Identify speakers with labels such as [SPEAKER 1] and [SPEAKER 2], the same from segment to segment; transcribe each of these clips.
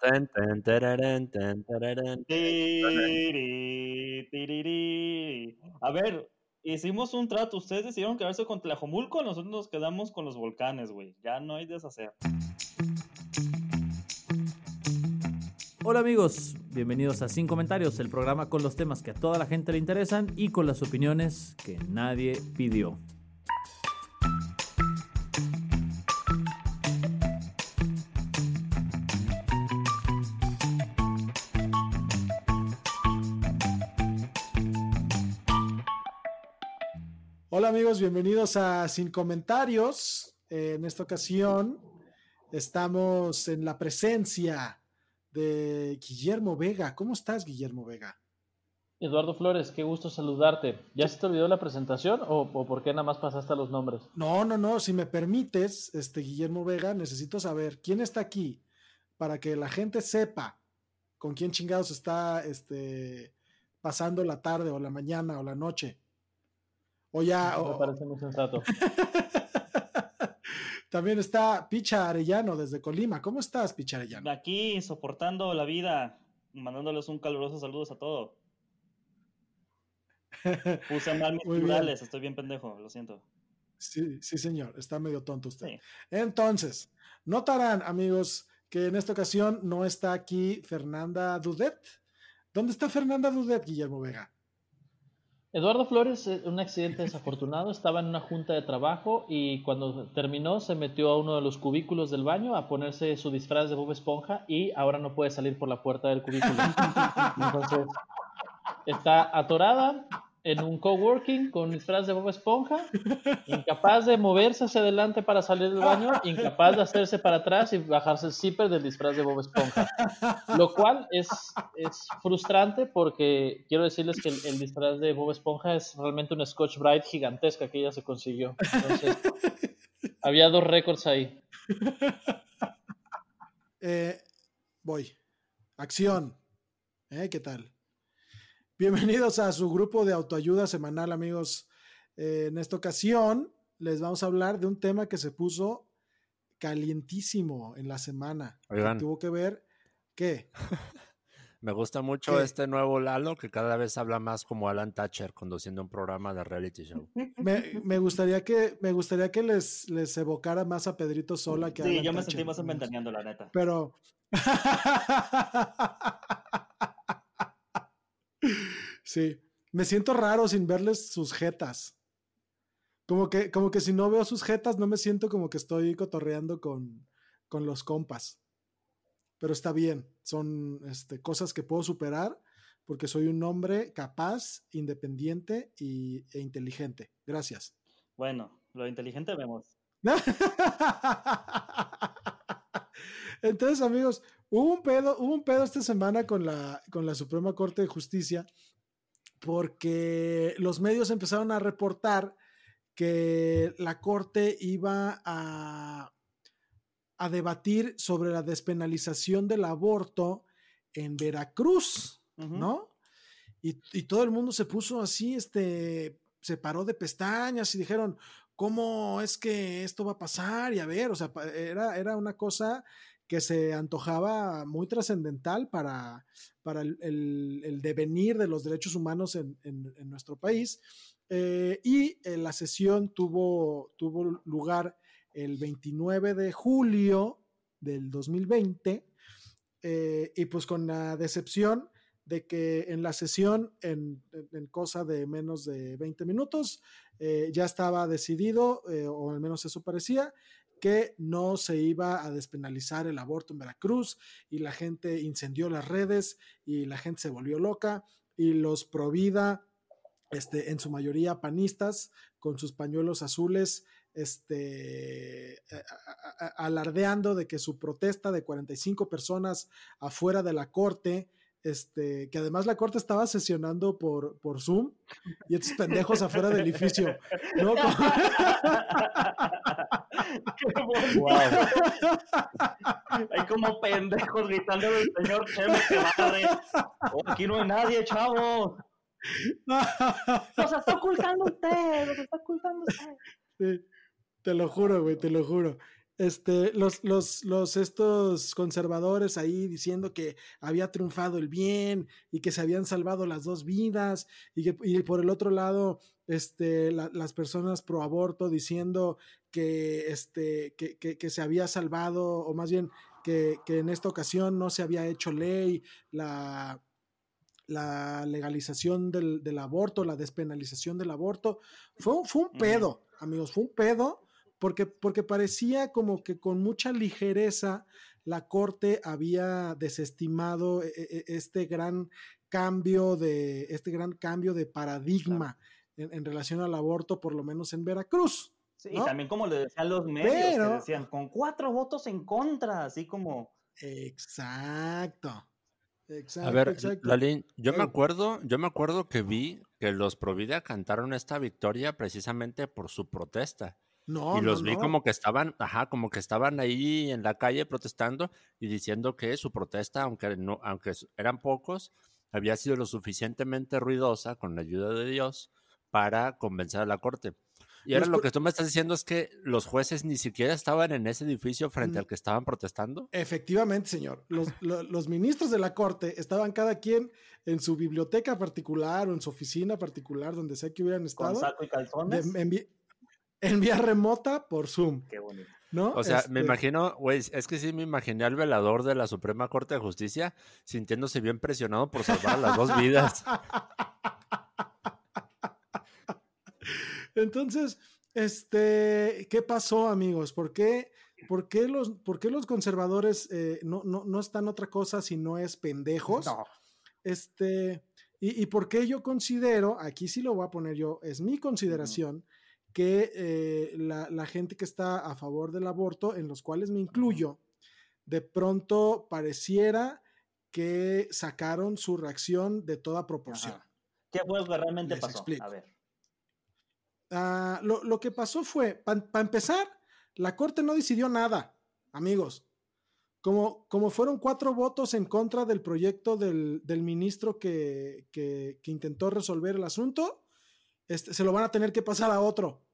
[SPEAKER 1] Tan, tan, tararán, tan, tararán.
[SPEAKER 2] Tiri, tiriri. A ver, hicimos un trato. Ustedes decidieron quedarse con Tlajomulco, nosotros nos quedamos con los volcanes, güey. Ya no hay deshacer.
[SPEAKER 3] Hola amigos, bienvenidos a Sin Comentarios, el programa con los temas que a toda la gente le interesan y con las opiniones que nadie pidió.
[SPEAKER 4] Amigos, bienvenidos a Sin Comentarios. Eh, en esta ocasión estamos en la presencia de Guillermo Vega. ¿Cómo estás, Guillermo Vega?
[SPEAKER 5] Eduardo Flores, qué gusto saludarte. ¿Ya se te olvidó la presentación o, o por qué nada más pasaste a los nombres?
[SPEAKER 4] No, no, no, si me permites, este Guillermo Vega, necesito saber quién está aquí para que la gente sepa con quién chingados está este, pasando la tarde o la mañana o la noche. O ya.
[SPEAKER 5] Me parece muy sensato.
[SPEAKER 4] También está Picha Arellano desde Colima. ¿Cómo estás, Picha Arellano?
[SPEAKER 2] Aquí, soportando la vida, mandándoles un caluroso saludos a todos. Puse mal mis
[SPEAKER 4] bien.
[SPEAKER 2] plurales, estoy bien pendejo, lo siento.
[SPEAKER 4] Sí, sí, señor, está medio tonto usted.
[SPEAKER 2] Sí.
[SPEAKER 4] Entonces, notarán, amigos, que en esta ocasión no está aquí Fernanda Dudet. ¿Dónde está Fernanda Dudet, Guillermo Vega?
[SPEAKER 5] Eduardo Flores, eh, un accidente desafortunado, estaba en una junta de trabajo y cuando terminó se metió a uno de los cubículos del baño a ponerse su disfraz de Bob Esponja y ahora no puede salir por la puerta del cubículo. Entonces, está atorada en un coworking con un disfraz de Bob Esponja, incapaz de moverse hacia adelante para salir del baño, incapaz de hacerse para atrás y bajarse el zipper del disfraz de Bob Esponja. Lo cual es, es frustrante porque quiero decirles que el, el disfraz de Bob Esponja es realmente una Scotch Brite gigantesca que ella se consiguió. Entonces, había dos récords ahí.
[SPEAKER 4] Eh, voy. Acción. ¿Eh? ¿Qué tal? Bienvenidos a su grupo de autoayuda semanal, amigos. Eh, en esta ocasión les vamos a hablar de un tema que se puso calientísimo en la semana. que
[SPEAKER 1] Oigan.
[SPEAKER 4] tuvo que ver ¿Qué?
[SPEAKER 1] Me gusta mucho
[SPEAKER 4] ¿Qué?
[SPEAKER 1] este nuevo Lalo que cada vez habla más como Alan Thatcher conduciendo un programa de reality show.
[SPEAKER 4] Me, me gustaría que, me gustaría que les, les evocara más a Pedrito Sola que a
[SPEAKER 2] Sí,
[SPEAKER 4] Alan
[SPEAKER 2] yo me
[SPEAKER 4] Thatcher,
[SPEAKER 2] sentí más inventaneando, la neta.
[SPEAKER 4] Pero. sí, me siento raro sin verles sus jetas. Como que, como que si no veo sus jetas, no me siento como que estoy cotorreando con, con los compas. Pero está bien, son este, cosas que puedo superar porque soy un hombre capaz, independiente y, e inteligente. Gracias.
[SPEAKER 2] Bueno, lo inteligente vemos.
[SPEAKER 4] Entonces, amigos, hubo un pedo, hubo un pedo esta semana con la, con la Suprema Corte de Justicia porque los medios empezaron a reportar que la Corte iba a, a debatir sobre la despenalización del aborto en Veracruz. ¿no? Y, y todo el mundo se puso así, este, se paró de pestañas y dijeron, ¿cómo es que esto va a pasar? Y a ver, o sea, era, era una cosa que se antojaba muy trascendental para, para el, el- devenir de los derechos humanos en, en- nuestro país. Eh, y eh, la sesión tuvo, tuvo lugar el 29 de julio del 2020 eh, y pues con la decepción de que en la sesión, en, cosa de menos de 20 minutos, ya estaba decidido, o al menos eso parecía, que no se iba a despenalizar el aborto en Veracruz y la gente incendió las redes y la gente se volvió loca y los pro vida, este, en su mayoría panistas, con sus pañuelos azules, este, alardeando de que su protesta de 45 personas afuera de la corte, este, que además la corte estaba sesionando por, por Zoom y estos pendejos afuera del edificio. ¿no?
[SPEAKER 2] Hay como pendejos gritando del señor que oh, aquí no hay nadie, chavo. Nos está ocultando usted, nos está ocultando usted.
[SPEAKER 4] te lo juro, güey, te lo juro. Este, los, los, los, estos conservadores ahí diciendo que había triunfado el bien y que se habían salvado las dos vidas y que y por el otro lado, este, las personas pro aborto diciendo que, este, que, que, se había salvado o más bien que, que en esta ocasión no se había hecho ley la, la legalización del, del, aborto, la despenalización del aborto. Fue, fue un pedo, amigos, fue un pedo, porque, porque parecía como que con mucha ligereza la Corte había desestimado e, e, este gran cambio de, este gran cambio de paradigma en, relación al aborto, por lo menos en Veracruz.
[SPEAKER 2] Sí, y también como le decían los medios, que decían, con cuatro votos en contra, así como...
[SPEAKER 4] Exacto.
[SPEAKER 1] Exacto, a ver, Lalín, yo me acuerdo, yo me acuerdo que vi que los Provida cantaron esta victoria precisamente por su protesta. No, y los vi como que estaban, ajá, como que estaban ahí en la calle protestando y diciendo que su protesta, aunque no, aunque eran pocos, había sido lo suficientemente ruidosa con la ayuda de Dios para convencer a la corte. Y ahora lo que tú me estás diciendo es que los jueces ni siquiera estaban en ese edificio frente al que estaban protestando.
[SPEAKER 4] Efectivamente, señor. Los, los, ministros de la corte estaban cada quien en su biblioteca particular o en su oficina particular, donde sea que hubieran estado.
[SPEAKER 2] ¿Con saco y calzones?
[SPEAKER 4] En, vía remota por Zoom.
[SPEAKER 2] Qué bonito.
[SPEAKER 4] ¿No?
[SPEAKER 1] O sea, me este imagino, güey, es que sí me imaginé al velador de la Suprema Corte de Justicia sintiéndose bien presionado por salvar las dos vidas.
[SPEAKER 4] Entonces, este, ¿qué pasó, amigos? ¿Por qué, por qué, los, por los, conservadores eh, no, no, no, están otra cosa si no es pendejos? Este, y, y, por qué yo considero, aquí sí lo voy a poner yo, es mi consideración, que eh, la, la, gente que está a favor del aborto, en los cuales me incluyo, de pronto pareciera que sacaron su reacción de toda proporción.
[SPEAKER 2] ¿Qué fue lo que realmente pasó? A ver.
[SPEAKER 4] Ah, lo, que pasó fue, para empezar, la Corte no decidió nada, amigos. Como, como fueron cuatro votos en contra del proyecto del, ministro que, intentó resolver el asunto, este, se lo van a tener que pasar a otro,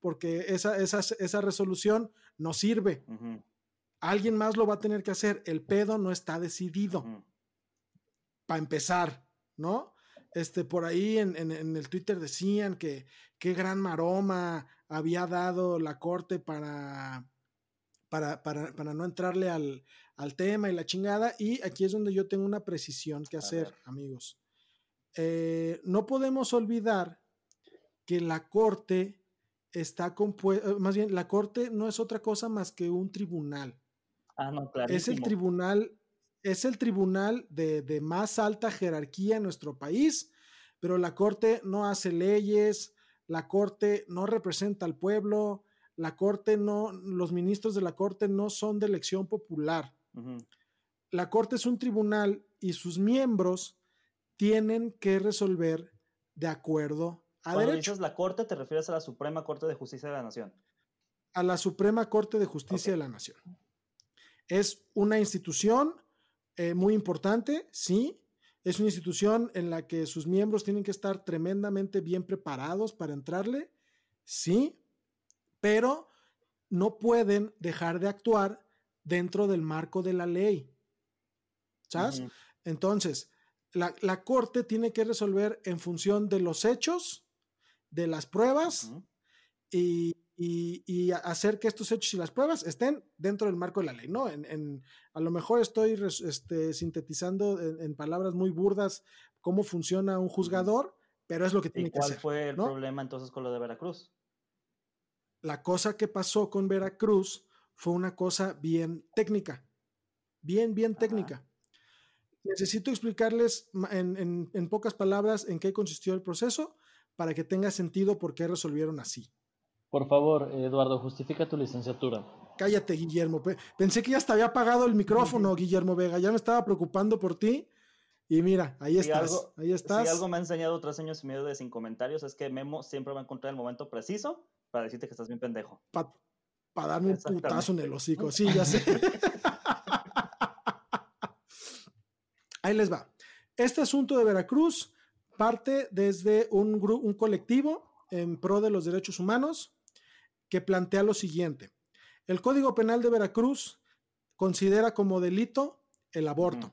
[SPEAKER 4] porque esa, esa, resolución no sirve. Alguien más lo va a tener que hacer. El pedo no está decidido. Para empezar, ¿no? Este, por ahí en, el Twitter decían que qué gran maroma había dado la corte para, para, para, no entrarle al, tema y la chingada. Y aquí es donde yo tengo una precisión que hacer, amigos. Eh, no podemos olvidar que la corte está compuesta, más bien, la corte no es otra cosa más que un tribunal.
[SPEAKER 2] Ah, no,
[SPEAKER 4] Es el tribunal es el tribunal de, más alta jerarquía en nuestro país, pero la Corte no hace leyes, la Corte no representa al pueblo, la Corte no, los ministros de la Corte no son de elección popular. La Corte es un tribunal y sus miembros tienen que resolver de acuerdo a
[SPEAKER 2] Cuando dices la Corte, te refieres a la Suprema Corte de Justicia de la Nación.
[SPEAKER 4] A la Suprema Corte de Justicia de la Nación. Es una institución eh, muy importante, sí. Es una institución en la que sus miembros tienen que estar tremendamente bien preparados para entrarle, sí, pero no pueden dejar de actuar dentro del marco de la ley. ¿Sabes? Entonces, la, corte tiene que resolver en función de los hechos, de las pruebas y y, hacer que estos hechos y las pruebas estén dentro del marco de la ley, ¿no? En, a lo mejor estoy este, sintetizando en, palabras muy burdas cómo funciona un juzgador, pero es lo que tiene que hacer.
[SPEAKER 2] ¿Cuál fue el problema entonces con lo de Veracruz?
[SPEAKER 4] La cosa que pasó con Veracruz fue una cosa bien técnica, bien, bien técnica. Necesito explicarles en, en pocas palabras en qué consistió el proceso para que tenga sentido por qué resolvieron así.
[SPEAKER 5] Por favor, Eduardo, justifica tu licenciatura.
[SPEAKER 4] Cállate, Guillermo. Pensé que ya te había apagado el micrófono, Guillermo Vega. Ya me estaba preocupando por ti. Y mira, ahí estás. ahí estás.
[SPEAKER 2] Si algo me ha enseñado tres años y medio de sin comentarios es que Memo siempre va a encontrar el momento preciso para decirte que estás bien pendejo.
[SPEAKER 4] Para darme un putazo en el hocico. Sí, ya sé. ahí les va. Este asunto de Veracruz parte desde un, un colectivo en pro de los derechos humanos que plantea lo siguiente. El Código Penal de Veracruz considera como delito el aborto.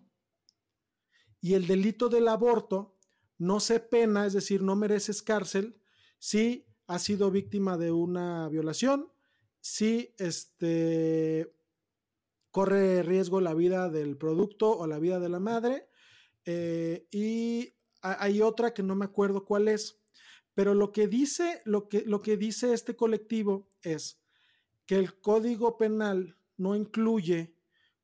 [SPEAKER 4] Y el delito del aborto no se pena, es decir, no mereces cárcel si has sido víctima de una violación, si este, corre riesgo la vida del producto o la vida de la madre. Eh, y hay otra que no me acuerdo cuál es, pero lo que dice, lo que, lo que dice este colectivo es que el código penal no incluye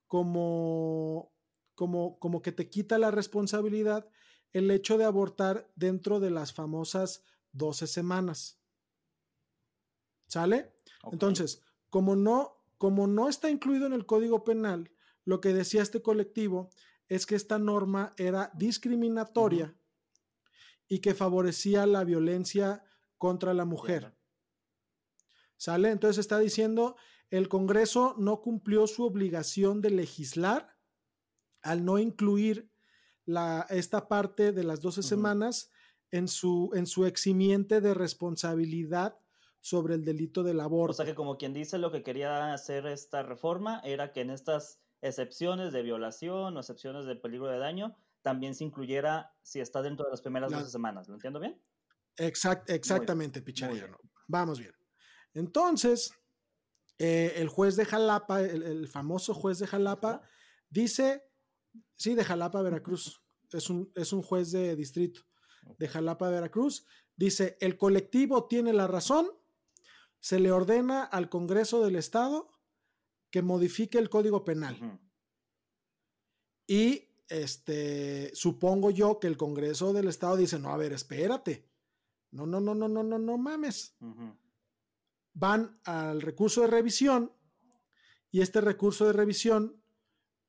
[SPEAKER 4] como, como, como que te quita la responsabilidad el hecho de abortar dentro de las famosas 12 semanas. ¿Sale? Entonces, como no, como no está incluido en el código penal, lo que decía este colectivo es que esta norma era discriminatoria y que favorecía la violencia contra la mujer. ¿Sale? Entonces está diciendo, el Congreso no cumplió su obligación de legislar al no incluir la, esta parte de las 12 semanas en su, en su eximiente de responsabilidad sobre el delito del aborto. O
[SPEAKER 2] sea que como quien dice lo que quería hacer esta reforma era que en estas excepciones de violación o excepciones de peligro de daño también se incluyera si está dentro de las primeras 12 semanas. ¿Lo entiendo bien?
[SPEAKER 4] Exact, exactamente, Pichariano. Vamos bien. Entonces, eh, el juez de Jalapa, el, famoso juez de Jalapa, dice, sí, de Jalapa, Veracruz, es un, es un juez de distrito de Jalapa, Veracruz, dice, el colectivo tiene la razón, se le ordena al Congreso del Estado que modifique el Código Penal. Y este, supongo yo que el Congreso del Estado dice, no, a ver, espérate. No, no, no, no, no, no, no mames. Van al recurso de revisión y este recurso de revisión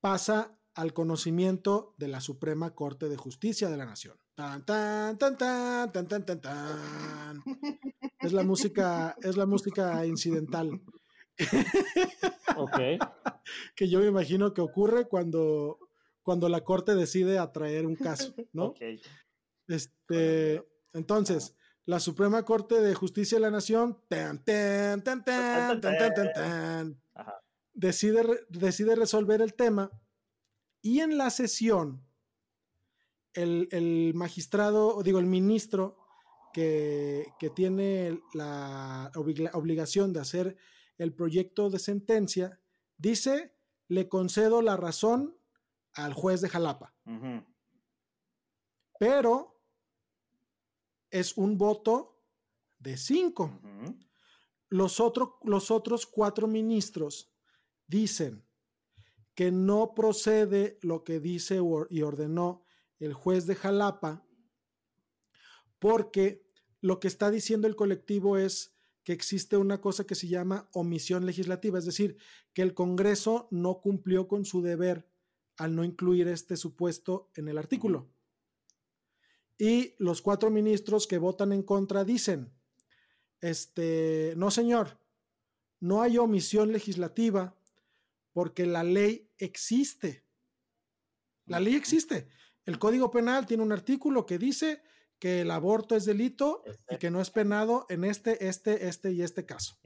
[SPEAKER 4] pasa al conocimiento de la Suprema Corte de Justicia de la Nación. Tan, tan, tan, tan, tan, tan, tan, tan. Es la música, es la música incidental.
[SPEAKER 5] Ok.
[SPEAKER 4] que yo me imagino que ocurre cuando cuando la corte decide atraer un caso, ¿no? Este, entonces, la Suprema Corte de Justicia de la Nación, decide, decide resolver el tema y en la sesión, el, magistrado, digo, el ministro que, que tiene la obligación de hacer el proyecto de sentencia, dice, le concedo la razón al juez de Jalapa. Pero es un voto de cinco. los, los otros cuatro ministros dicen que no procede lo que dice y ordenó el juez de Jalapa porque lo que está diciendo el colectivo es que existe una cosa que se llama omisión legislativa, es decir, que el Congreso no cumplió con su deber al no incluir este supuesto en el artículo. Y los cuatro ministros que votan en contra dicen, este, no señor, no hay omisión legislativa porque la ley existe. La ley existe. El Código Penal tiene un artículo que dice que el aborto es delito y que no es penado en este, este, este y este caso.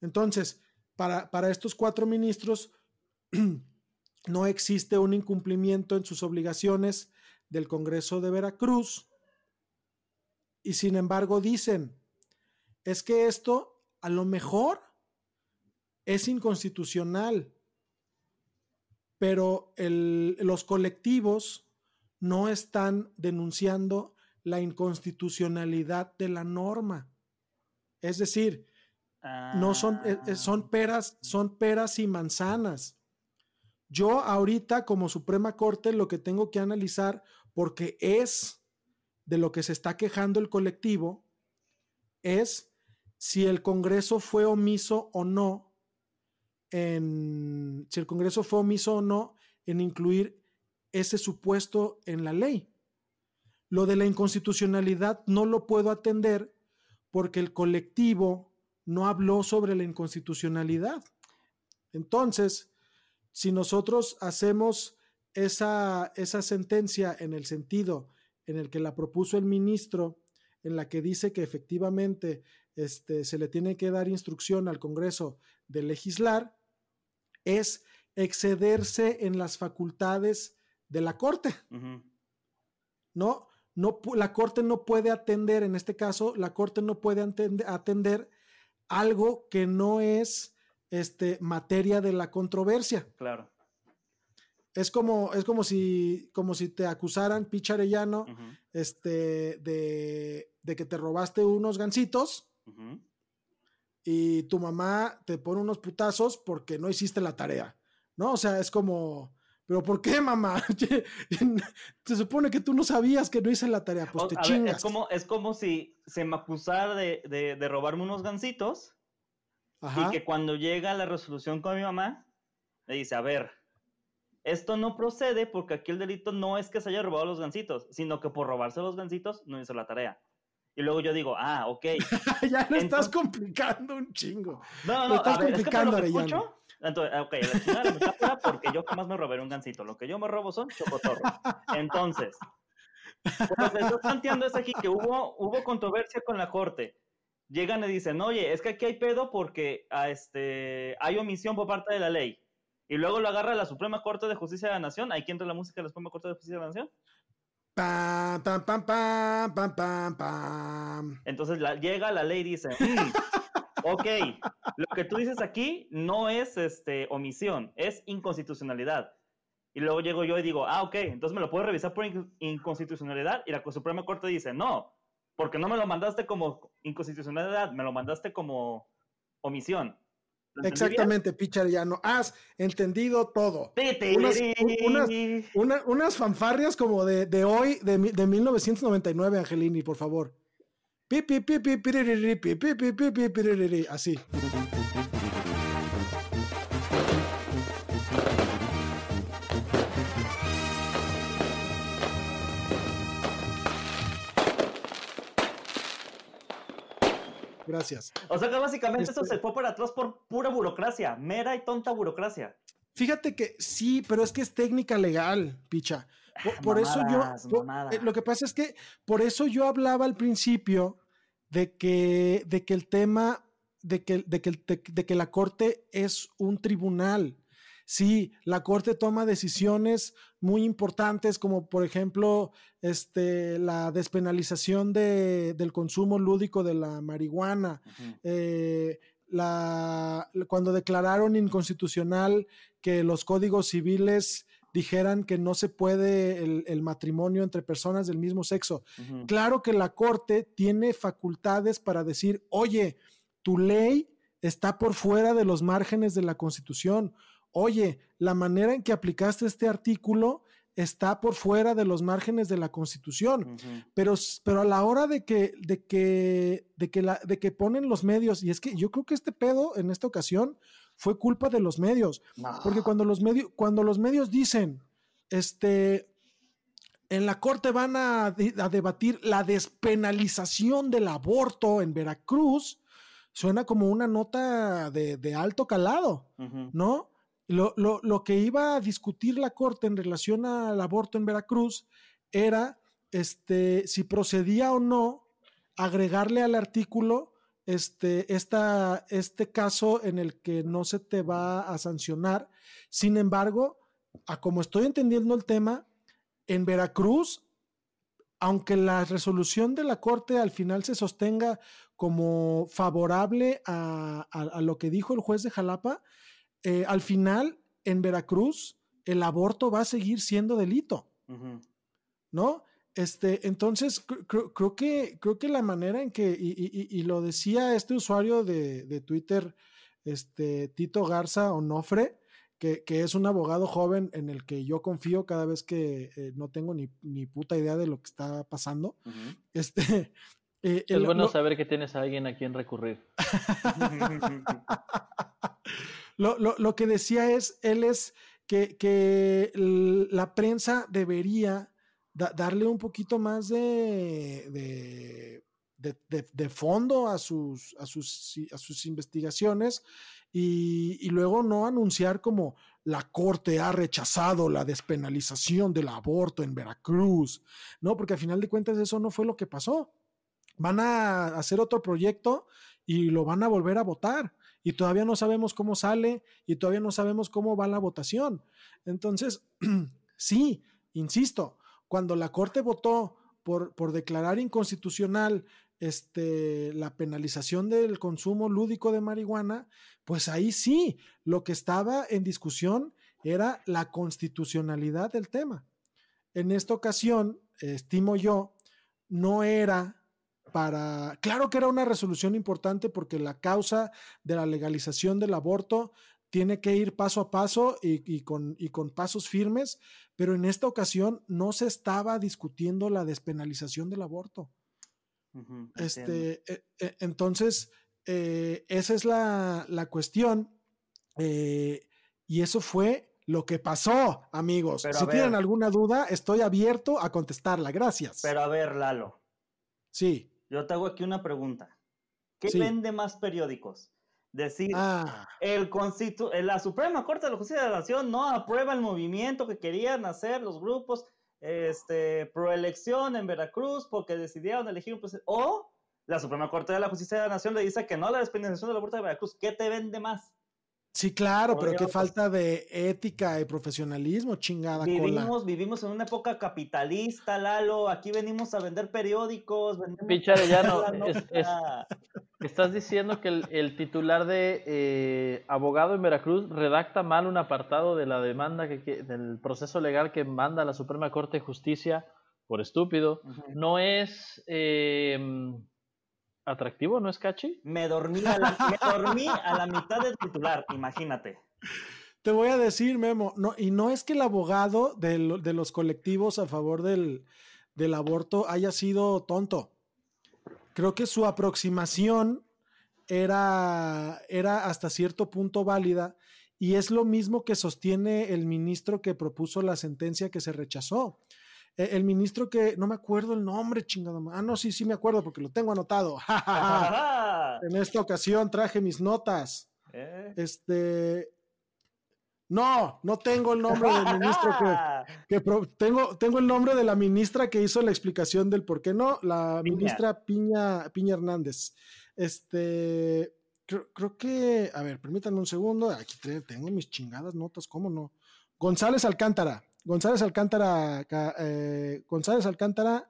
[SPEAKER 4] Entonces, para, para estos cuatro ministros, no existe un incumplimiento en sus obligaciones del Congreso de Veracruz y sin embargo dicen, es que esto a lo mejor es inconstitucional, pero los colectivos no están denunciando la inconstitucionalidad de la norma. Es decir, no son, eh, eh, son ah. peras, son peras y manzanas. Yo ahorita como Suprema Corte lo que tengo que analizar, porque es de lo que se está quejando el colectivo, es si el Congreso fue omiso o no en si el Congreso fue omiso o no en incluir ese supuesto en la ley. Lo de la inconstitucionalidad no lo puedo atender porque el colectivo no habló sobre la inconstitucionalidad. Entonces, si nosotros hacemos esa, esa sentencia en el sentido en el que la propuso el ministro, en la que dice que efectivamente este, se le tiene que dar instrucción al Congreso de legislar, es excederse en las facultades de la Corte. ¿No? No, la Corte no puede atender, en este caso, la Corte no puede atender, algo que no es este, materia de la controversia.
[SPEAKER 2] Claro.
[SPEAKER 4] Es como, es como si, como si te acusaran, Picharellano, este, de, de, que te robaste unos gancitos y tu mamá te pone unos putazos porque no hiciste la tarea. ¿No? O sea, es como, pero ¿por qué, mamá? Se supone que tú no sabías que no hice la tarea, pues te chingas.
[SPEAKER 2] es, como, es como si se me acusara de, de, robarme unos gancitos y que cuando llega la resolución con mi mamá, le dice, a ver, esto no procede porque aquí el delito no es que se haya robado los gancitos, sino que por robarse los gancitos no hizo la tarea. Y luego yo digo, ah, ok.
[SPEAKER 4] ya lo estás complicando un chingo.
[SPEAKER 2] No, no, no. a ver, complicando, es que entonces, ok, la chingada la metáfora porque yo jamás me robaré un gancito. Lo que yo me robo son chocotorros. Entonces, pues estoy planteando es aquí que hubo, hubo controversia con la corte. Llegan y dicen, oye, es que aquí hay pedo porque a ah, este, hay omisión por parte de la ley. Y luego lo agarra la Suprema Corte de Justicia de la Nación. ¿Hay quien entra la música de la Suprema Corte de Justicia de la Nación?
[SPEAKER 4] Pam, pam, pam, pam, pam, pam, pam.
[SPEAKER 2] Entonces llega la ley y dice, mm, ok, lo que tú dices aquí no es este, omisión, es inconstitucionalidad. Y luego llego yo y digo, ah, ok, entonces me lo puedo revisar por inconstitucionalidad. Y la Suprema Corte dice, no, porque no me lo mandaste como inconstitucionalidad, me lo mandaste como omisión.
[SPEAKER 4] Exactamente, Pichar, ya no has entendido todo. Unas, unas, fanfarrias como de, de hoy, de, de 1999, Angelini, por favor. Así. Gracias.
[SPEAKER 2] O sea que básicamente esto se fue para atrás por pura burocracia, mera y tonta burocracia.
[SPEAKER 4] Fíjate que sí, pero es que es técnica legal, picha. Por, eso yo, eh, lo que pasa es que por eso yo hablaba al principio de que, de que el tema, de que, de que, de que la corte es un tribunal. Sí, la corte toma decisiones muy importantes, como por ejemplo este, la despenalización de, del consumo lúdico de la marihuana, eh, la, cuando declararon inconstitucional que los códigos civiles dijeran que no se puede el, matrimonio entre personas del mismo sexo. Claro que la Corte tiene facultades para decir, oye, tu ley está por fuera de los márgenes de la Constitución. Oye, la manera en que aplicaste este artículo está por fuera de los márgenes de la Constitución. pero, pero a la hora de que, de, que, de, que la, de que ponen los medios, y es que yo creo que este pedo en esta ocasión fue culpa de los medios. Porque cuando los, medios, cuando los medios dicen, este, en la corte van a, debatir la despenalización del aborto en Veracruz, suena como una nota de, alto calado, ¿no? Lo, lo, que iba a discutir la corte en relación al aborto en Veracruz era este, si procedía o no agregarle al artículo este, esta, este caso en el que no se te va a sancionar. Sin embargo, a como estoy entendiendo el tema, en Veracruz, aunque la resolución de la Corte al final se sostenga como favorable a, lo que dijo el juez de Jalapa, eh, al final en Veracruz el aborto va a seguir siendo delito. ¿No? Este, entonces, creo, que, creo que la manera en que, y, lo decía este usuario de, Twitter, este, Tito Garza Onofre, que, que, es un abogado joven en el que yo confío cada vez que eh, no tengo ni, puta idea de lo que está pasando. Este,
[SPEAKER 5] Eh, es bueno saber que tienes a alguien a quien recurrir.
[SPEAKER 4] lo, que decía es, él es que, la prensa debería darle un poquito más de, de, fondo a sus, a sus, a sus investigaciones y, y, luego no anunciar como la Corte ha rechazado la despenalización del aborto en Veracruz, ¿no? Porque al final de cuentas eso no fue lo que pasó. Van a hacer otro proyecto y lo van a volver a votar y todavía no sabemos cómo sale y todavía no sabemos cómo va la votación. Entonces, sí, insisto, cuando la Corte votó por, por declarar inconstitucional este, la penalización del consumo lúdico de marihuana, pues ahí sí, lo que estaba en discusión era la constitucionalidad del tema. En esta ocasión, estimo yo, no era para, claro que era una resolución importante porque la causa de la legalización del aborto tiene que ir paso a paso y, con, y con pasos firmes, pero en esta ocasión no se estaba discutiendo la despenalización del aborto este, e, e, entonces, eh, esa es la, cuestión. Eh, y eso fue lo que pasó, amigos. si tienen alguna duda, estoy abierto a contestarla. Gracias.
[SPEAKER 2] Pero a ver, Lalo.
[SPEAKER 4] Sí.
[SPEAKER 2] Yo te hago aquí una pregunta. ¿Qué vende más periódicos? Decir, ah. el constitu la Suprema Corte de la Justicia de la Nación no aprueba el movimiento que querían hacer los grupos este, proelección en Veracruz porque decidieron elegir un presidente. O la Suprema Corte de la Justicia de la Nación le dice que no la despenalización del aborto de Veracruz. ¿Qué te vende más?
[SPEAKER 4] Sí, claro, pero qué falta de ética y profesionalismo, chingada.
[SPEAKER 2] Vivimos, vivimos en una época capitalista, Lalo. Aquí venimos a vender periódicos.
[SPEAKER 5] Picharellano, estás diciendo que el, titular de eh, abogado en Veracruz redacta mal un apartado de la demanda que, del proceso legal que manda la Suprema Corte de Justicia por estúpido. No es. Eh, atractivo, ¿no es catchy?
[SPEAKER 2] Me dormí a la, dormí a la mitad del titular, imagínate.
[SPEAKER 4] Te voy a decir, Memo, no, y no es que el abogado de, los colectivos a favor del, aborto haya sido tonto. Creo que su aproximación era, era hasta cierto punto válida y es lo mismo que sostiene el ministro que propuso la sentencia que se rechazó. E, el ministro que no me acuerdo el nombre, chingado. Ah, no, sí, sí me acuerdo porque lo tengo anotado. en esta ocasión traje mis notas. ¿Eh? Este. No, no tengo el nombre del ministro que, tengo, tengo el nombre de la ministra que hizo la explicación del por qué no, la ministra Piña, Piña Hernández. Este, creo, creo, que, a ver, permítanme un segundo, aquí tengo mis chingadas notas, ¿cómo no? González Alcántara. González Alcántara, eh, González Alcántara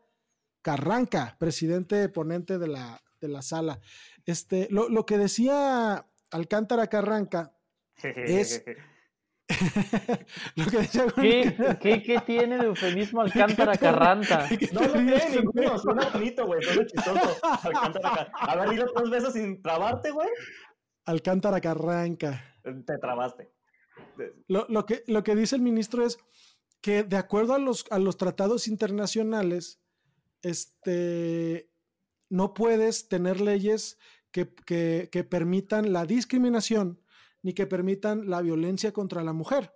[SPEAKER 4] Carranca, presidente ponente de la, de la sala. Este, lo, que decía Alcántara Carranca es.
[SPEAKER 5] lo que decía ¿Qué, ¿Qué, tiene de eufemismo Alcántara Carranca?
[SPEAKER 2] No, no tiene ninguno, suena bonito, güey, suena chistoso. Alcántara A ver, dilo dos veces sin trabarte, güey.
[SPEAKER 4] Alcántara Carranca.
[SPEAKER 2] Te trabaste.
[SPEAKER 4] Lo, lo, que, lo que dice el ministro es que de acuerdo a los, a los tratados internacionales, este, no puedes tener leyes que, que, permitan la discriminación ni que permitan la violencia contra la mujer.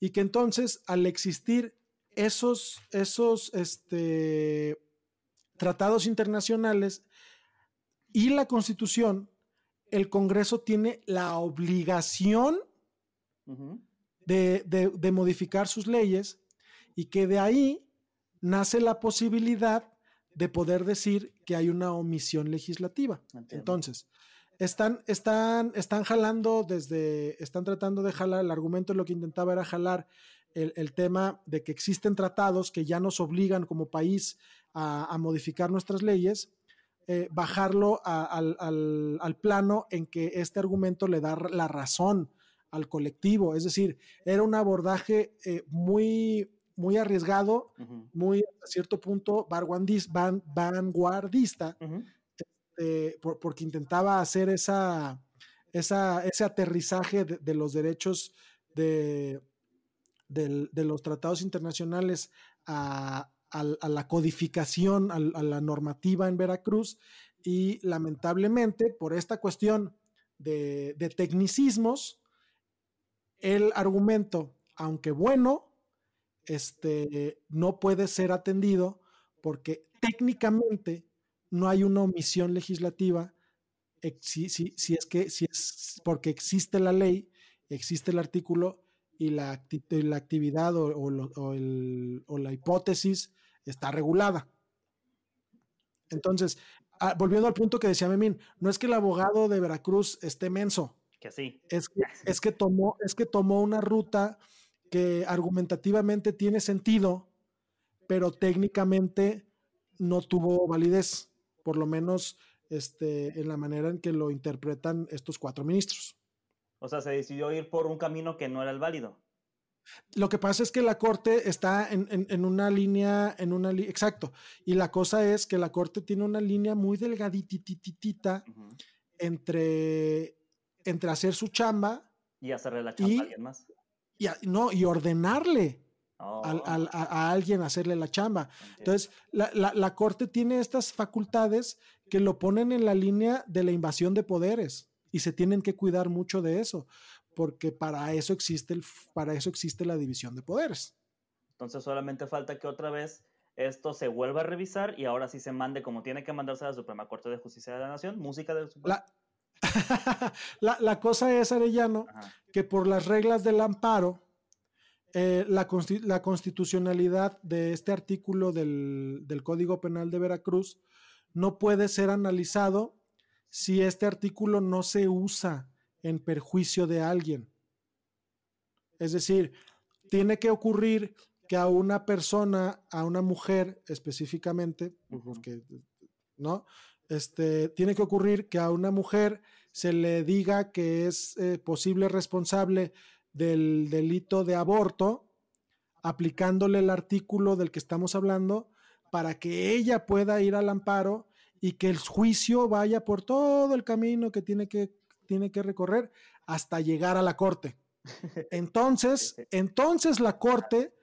[SPEAKER 4] Y que entonces, al existir esos, esos este, tratados internacionales y la constitución, el Congreso tiene la obligación de, modificar sus leyes y que de ahí nace la posibilidad de poder decir que hay una omisión legislativa. Entonces, están, están, están jalando desde, están tratando de jalar, el argumento lo que intentaba era jalar el, tema de que existen tratados que ya nos obligan como país a, modificar nuestras leyes, eh, bajarlo al, al, plano en que este argumento le da la razón al colectivo. Es decir, era un abordaje eh, muy, muy arriesgado, muy a cierto punto vanguardista, este, porque intentaba hacer esa, esa ese aterrizaje de, los derechos de, de, los tratados internacionales a, a, la codificación, a, la normativa en Veracruz. Y lamentablemente por esta cuestión de, tecnicismos, el argumento, aunque bueno, este, no puede ser atendido porque técnicamente no hay una omisión legislativa si, es que si es porque existe la ley, existe el artículo y la, la actividad o, o, la hipótesis está regulada. Entonces, ah, volviendo al punto que decía Memín, no es que el abogado de Veracruz esté menso.
[SPEAKER 2] Que sí.
[SPEAKER 4] Es que, es que, tomó, es que tomó una ruta que argumentativamente tiene sentido, pero técnicamente no tuvo validez, por lo menos este, en la manera en que lo interpretan estos cuatro ministros.
[SPEAKER 2] O sea, se decidió ir por un camino que no era el válido.
[SPEAKER 4] Lo que pasa es que la corte está en, una línea, en una exacto. Y la cosa es que la corte tiene una línea muy delgaditititita entre, entre hacer su chamba
[SPEAKER 2] y hacerle la chamba a alguien más.
[SPEAKER 4] Y, no, y ordenarle oh. a, alguien hacerle la chamba. Entonces, la, la, corte tiene estas facultades que lo ponen en la línea de la invasión de poderes y se tienen que cuidar mucho de eso porque para eso existe, el, para eso existe la división de poderes.
[SPEAKER 2] Entonces solamente falta que otra vez esto se vuelva a revisar y ahora sí se mande como tiene que mandarse a la Suprema Corte de Justicia de la Nación, música del
[SPEAKER 4] Supremo. La, la, cosa es, Arellano, que por las reglas del amparo, eh, la, la, constitucionalidad de este artículo del, del Código Penal de Veracruz no puede ser analizado si este artículo no se usa en perjuicio de alguien. Es decir, tiene que ocurrir que a una persona, a una mujer específicamente, porque, ¿no? Este, tiene que ocurrir que a una mujer se le diga que es eh, posible responsable del delito de aborto, aplicándole el artículo del que estamos hablando, para que ella pueda ir al amparo y que el juicio vaya por todo el camino que tiene que tiene que recorrer hasta llegar a la corte. Entonces, entonces la corte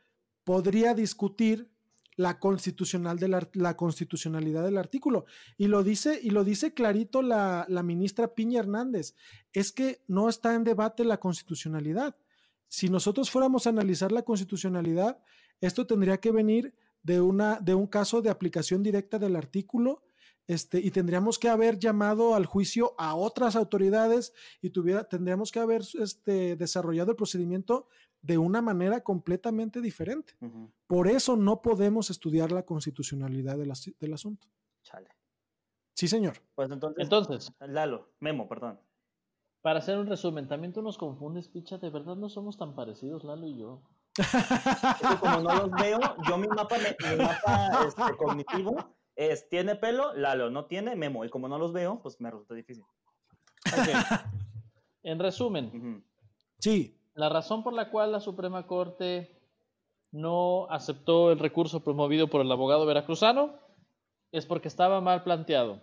[SPEAKER 4] podría discutir la, constitucional de la, constitucionalidad del artículo. Y lo dice, y lo dice clarito la, la ministra Piña Hernández, es que no está en debate la constitucionalidad. Si nosotros fuéramos a analizar la constitucionalidad, esto tendría que venir de, una, de un caso de aplicación directa del artículo este, y tendríamos que haber llamado al juicio a otras autoridades y tuviera, tendríamos que haber este, desarrollado el procedimiento de una manera completamente diferente. Por eso no podemos estudiar la constitucionalidad del asunto.
[SPEAKER 2] Chale.
[SPEAKER 4] Sí, señor.
[SPEAKER 2] Pues entonces,
[SPEAKER 5] entonces,
[SPEAKER 2] Lalo, Memo, perdón.
[SPEAKER 5] Para hacer un resumen, también tú nos confundes, picha, de verdad no somos tan parecidos, Lalo y yo.
[SPEAKER 2] como no los veo, yo mi mapa, mi mapa este, cognitivo es, ¿tiene pelo? Lalo, no tiene, Memo. Y como no los veo, pues me resulta difícil.
[SPEAKER 5] en resumen.
[SPEAKER 4] Sí.
[SPEAKER 5] La razón por la cual la Suprema Corte no aceptó el recurso promovido por el abogado veracruzano es porque estaba mal planteado.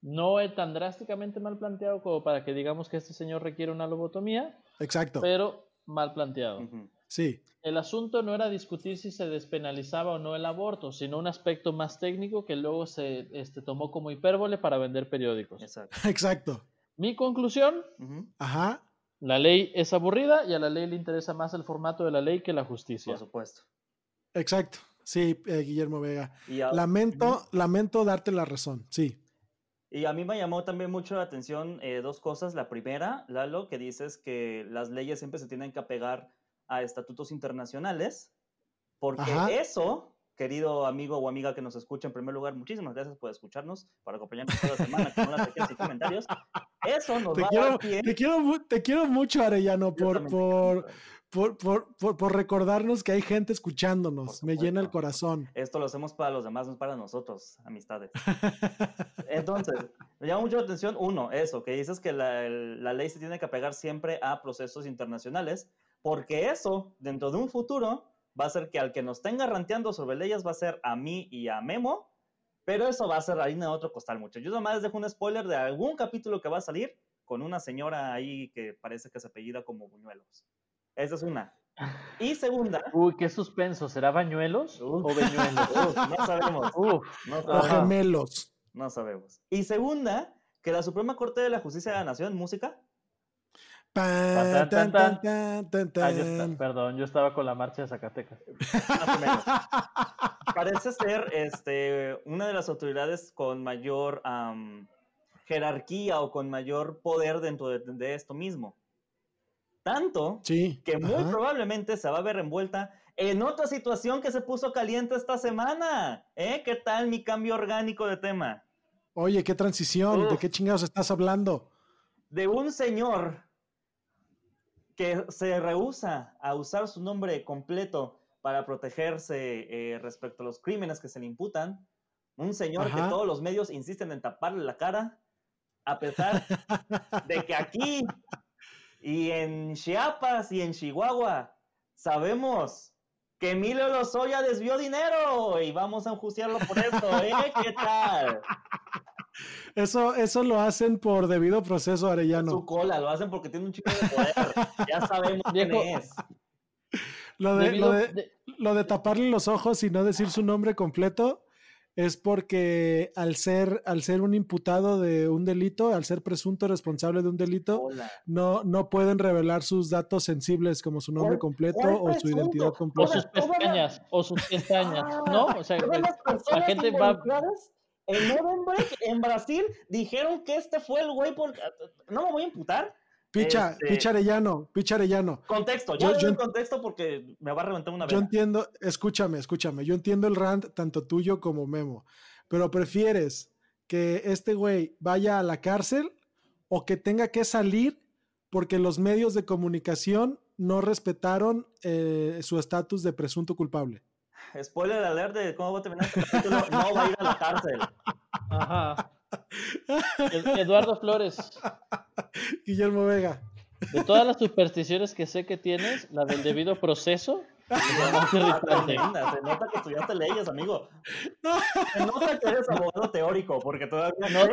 [SPEAKER 5] No es tan drásticamente mal planteado como para que digamos que este señor requiere una lobotomía.
[SPEAKER 4] Exacto.
[SPEAKER 5] Pero mal planteado.
[SPEAKER 4] Sí.
[SPEAKER 5] El asunto no era discutir si se despenalizaba o no el aborto, sino un aspecto más técnico que luego se este, tomó como hipérbole para vender periódicos.
[SPEAKER 4] Exacto.
[SPEAKER 5] Mi conclusión,
[SPEAKER 4] Ajá.
[SPEAKER 5] La ley es aburrida y a la ley le interesa más el formato de la ley que la justicia.
[SPEAKER 2] Por supuesto.
[SPEAKER 4] Exacto. Sí, eh, Guillermo Vega. lamento, lamento darte la razón, sí.
[SPEAKER 2] Y a mí me llamó también mucho la atención eh, dos cosas. La primera, Lalo, que dices que las leyes siempre se tienen que apegar a estatutos internacionales, porque eso, querido amigo o amiga que nos escucha, en primer lugar, muchísimas gracias por escucharnos, por acompañarnos toda la semana con pequeñas y comentarios. Eso nos
[SPEAKER 4] te
[SPEAKER 2] va
[SPEAKER 4] quiero,
[SPEAKER 2] a dar
[SPEAKER 4] Te quiero, te quiero mucho, Arellano, por, por, por, por, por, recordarnos que hay gente escuchándonos. Me llena el corazón.
[SPEAKER 2] Esto lo hacemos para los demás, no para nosotros, amistades. Entonces, me llama mucho la atención, uno, eso, que dices que la, la ley se tiene que apegar siempre a procesos internacionales porque eso, dentro de un futuro, va a ser que al que nos tenga ranteando sobre leyes va a ser a mí y a Memo, pero eso va a ser harina de otro costal, mucho. Yo nomás les dejo un spoiler de algún capítulo que va a salir con una señora ahí que parece que se apellida como Buñuelos. Esa es una. Y segunda.
[SPEAKER 5] Uy, qué suspenso. ¿Será bañuelos o beñuelos?
[SPEAKER 2] no sabemos. Uf,
[SPEAKER 4] no O gemelos.
[SPEAKER 2] No sabemos. Y segunda, que la Suprema Corte de la Justicia de la Nación, música.
[SPEAKER 5] Perdón, yo estaba con la marcha de Zacatecas.
[SPEAKER 2] Parece ser este, una de las autoridades con mayor jerarquía o con mayor poder dentro de esto mismo. Tanto que muy probablemente se va a ver envuelta en otra situación que se puso caliente esta semana. ¿Eh? ¿Qué tal mi cambio orgánico de tema?
[SPEAKER 4] Oye, qué transición, ¿de qué chingados estás hablando?
[SPEAKER 2] De un señor que se rehúsa a usar su nombre completo para protegerse eh, respecto a los crímenes que se le imputan. Un señor que todos los medios insisten en taparle la cara, a pesar de que aquí y en Chiapas y en Chihuahua sabemos que Emilio Lozoya desvió dinero y vamos a enjuiciarlo por eso, ¿eh? ¿Qué tal?
[SPEAKER 4] Eso, eso lo hacen por debido proceso arellano.
[SPEAKER 2] Su cola, lo hacen porque tiene un chico de poder. ya sabemos quién es.
[SPEAKER 4] Lo de, lo, de, lo de taparle los ojos y no decir su nombre completo es porque al ser, al ser un imputado de un delito, al ser presunto responsable de un delito, no, no pueden revelar sus datos sensibles como su nombre completo o su identidad completa.
[SPEAKER 5] O sus pestañas, o sus pestañas, ¿no? O sea, la gente va...
[SPEAKER 2] En noviembre, en Brasil, dijeron que este fue el güey por... No me voy a imputar,
[SPEAKER 4] Picha, este... Picha Arellano, Picha Arellano.
[SPEAKER 2] Contexto, ya yo, contexto porque me va a reventar una vez.
[SPEAKER 4] Yo entiendo, escúchame, escúchame, yo entiendo el rant tanto tuyo como Memo, pero prefieres que este güey vaya a la cárcel o que tenga que salir porque los medios de comunicación no respetaron eh, su estatus de presunto culpable.
[SPEAKER 2] Spoiler alert de cómo va a terminar este capítulo, no va a ir a la cárcel. Ajá.
[SPEAKER 5] Eduardo Flores.
[SPEAKER 4] Guillermo Vega.
[SPEAKER 5] De todas las supersticiones que sé que tienes, la del debido proceso.
[SPEAKER 2] se nota que estudiaste leyes, amigo. Se nota que eres abogado teórico, porque todavía
[SPEAKER 5] no.